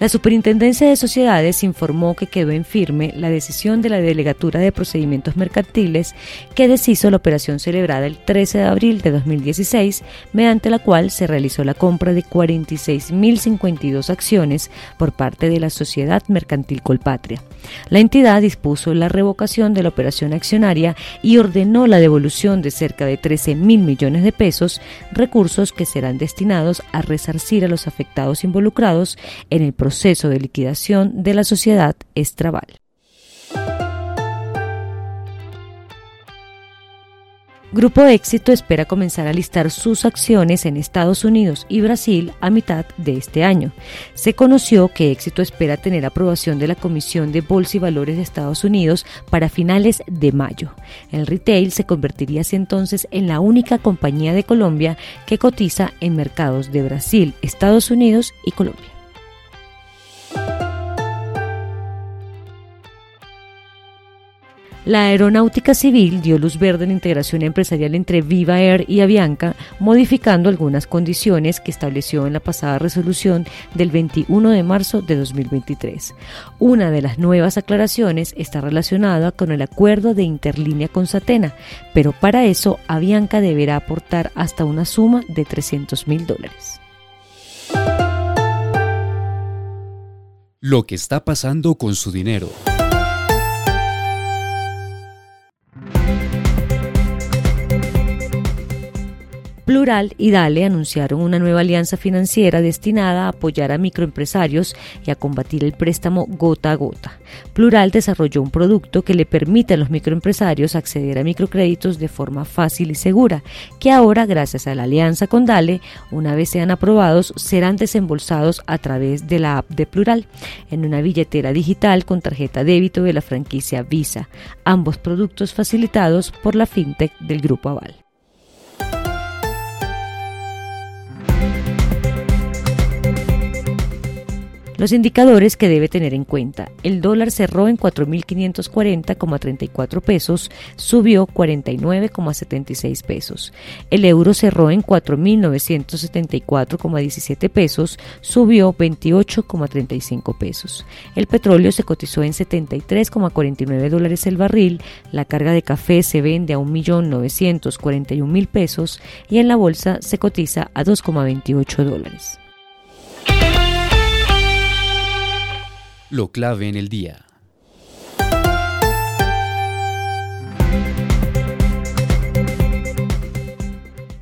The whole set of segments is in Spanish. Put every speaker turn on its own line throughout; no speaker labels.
La Superintendencia de Sociedades informó que quedó en firme la decisión de la Delegatura de Procedimientos Mercantiles que deshizo la operación celebrada el 13 de abril de 2016, mediante la cual se realizó la compra de 46.052 acciones por parte de la Sociedad Mercantil Colpatria. La entidad dispuso la revocación de la operación accionaria y ordenó la devolución de cerca de 13 mil millones de pesos, recursos que serán destinados a resarcir a los afectados involucrados en el proceso de liquidación de la sociedad Estraval. Grupo Éxito espera comenzar a listar sus acciones en Estados Unidos y Brasil a mitad de este año. Se conoció que Éxito espera tener aprobación de la Comisión de Bolsa y Valores de Estados Unidos para finales de mayo. El retail se convertiría entonces en la única compañía de Colombia que cotiza en mercados de Brasil, Estados Unidos y Colombia. La aeronáutica civil dio luz verde la integración empresarial entre Viva Air y Avianca, modificando algunas condiciones que estableció en la pasada resolución del 21 de marzo de 2023. Una de las nuevas aclaraciones está relacionada con el acuerdo de interlínea con Satena, pero para eso Avianca deberá aportar hasta una suma de 300 mil dólares.
Lo que está pasando con su dinero.
Plural y Dale anunciaron una nueva alianza financiera destinada a apoyar a microempresarios y a combatir el préstamo gota a gota. Plural desarrolló un producto que le permite a los microempresarios acceder a microcréditos de forma fácil y segura, que ahora, gracias a la alianza con Dale, una vez sean aprobados, serán desembolsados a través de la app de Plural, en una billetera digital con tarjeta débito de la franquicia Visa, ambos productos facilitados por la fintech del Grupo Aval. Los indicadores que debe tener en cuenta. El dólar cerró en 4.540,34 pesos, subió 49,76 pesos. El euro cerró en 4.974,17 pesos, subió 28,35 pesos. El petróleo se cotizó en 73,49 dólares el barril. La carga de café se vende a 1.941.000 pesos y en la bolsa se cotiza a 2,28 dólares.
Lo clave en el día.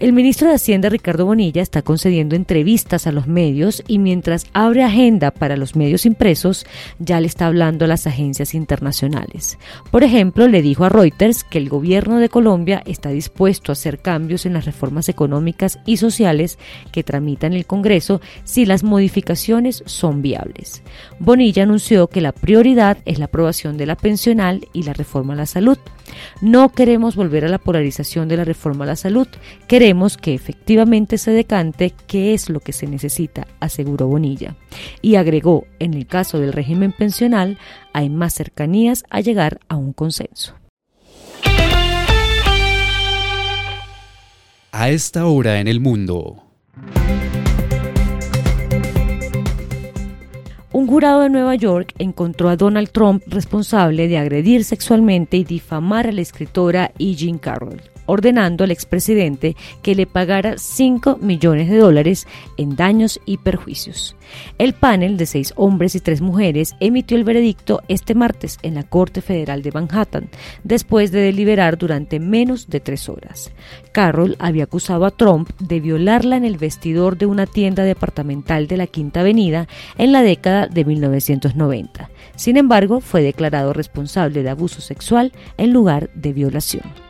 El ministro de Hacienda Ricardo Bonilla está concediendo entrevistas a los medios y mientras abre agenda para los medios impresos, ya le está hablando a las agencias internacionales. Por ejemplo, le dijo a Reuters que el gobierno de Colombia está dispuesto a hacer cambios en las reformas económicas y sociales que tramitan el Congreso si las modificaciones son viables. Bonilla anunció que la prioridad es la aprobación de la pensional y la reforma a la salud. No queremos volver a la polarización de la reforma a la salud. Queremos que efectivamente se decante qué es lo que se necesita, aseguró Bonilla. Y agregó, en el caso del régimen pensional, hay más cercanías a llegar a un consenso.
A esta hora en el mundo.
Un jurado de Nueva York encontró a Donald Trump responsable de agredir sexualmente y difamar a la escritora E. Jean Carroll ordenando al expresidente que le pagara 5 millones de dólares en daños y perjuicios. El panel de seis hombres y tres mujeres emitió el veredicto este martes en la Corte Federal de Manhattan, después de deliberar durante menos de tres horas. Carroll había acusado a Trump de violarla en el vestidor de una tienda departamental de la Quinta Avenida en la década de 1990. Sin embargo, fue declarado responsable de abuso sexual en lugar de violación.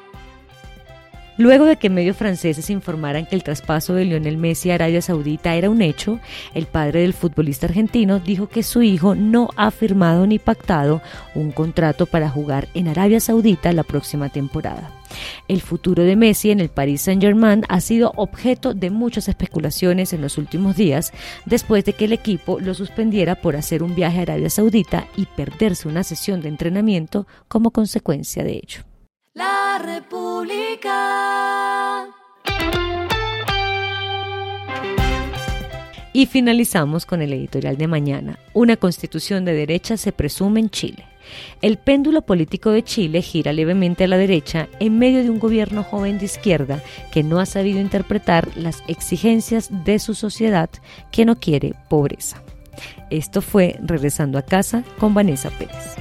Luego de que medios franceses informaran que el traspaso de Lionel Messi a Arabia Saudita era un hecho, el padre del futbolista argentino dijo que su hijo no ha firmado ni pactado un contrato para jugar en Arabia Saudita la próxima temporada. El futuro de Messi en el Paris Saint-Germain ha sido objeto de muchas especulaciones en los últimos días, después de que el equipo lo suspendiera por hacer un viaje a Arabia Saudita y perderse una sesión de entrenamiento como consecuencia de ello. República. Y finalizamos con el editorial de mañana. Una constitución de derecha se presume en Chile. El péndulo político de Chile gira levemente a la derecha en medio de un gobierno joven de izquierda que no ha sabido interpretar las exigencias de su sociedad que no quiere pobreza. Esto fue Regresando a casa con Vanessa Pérez.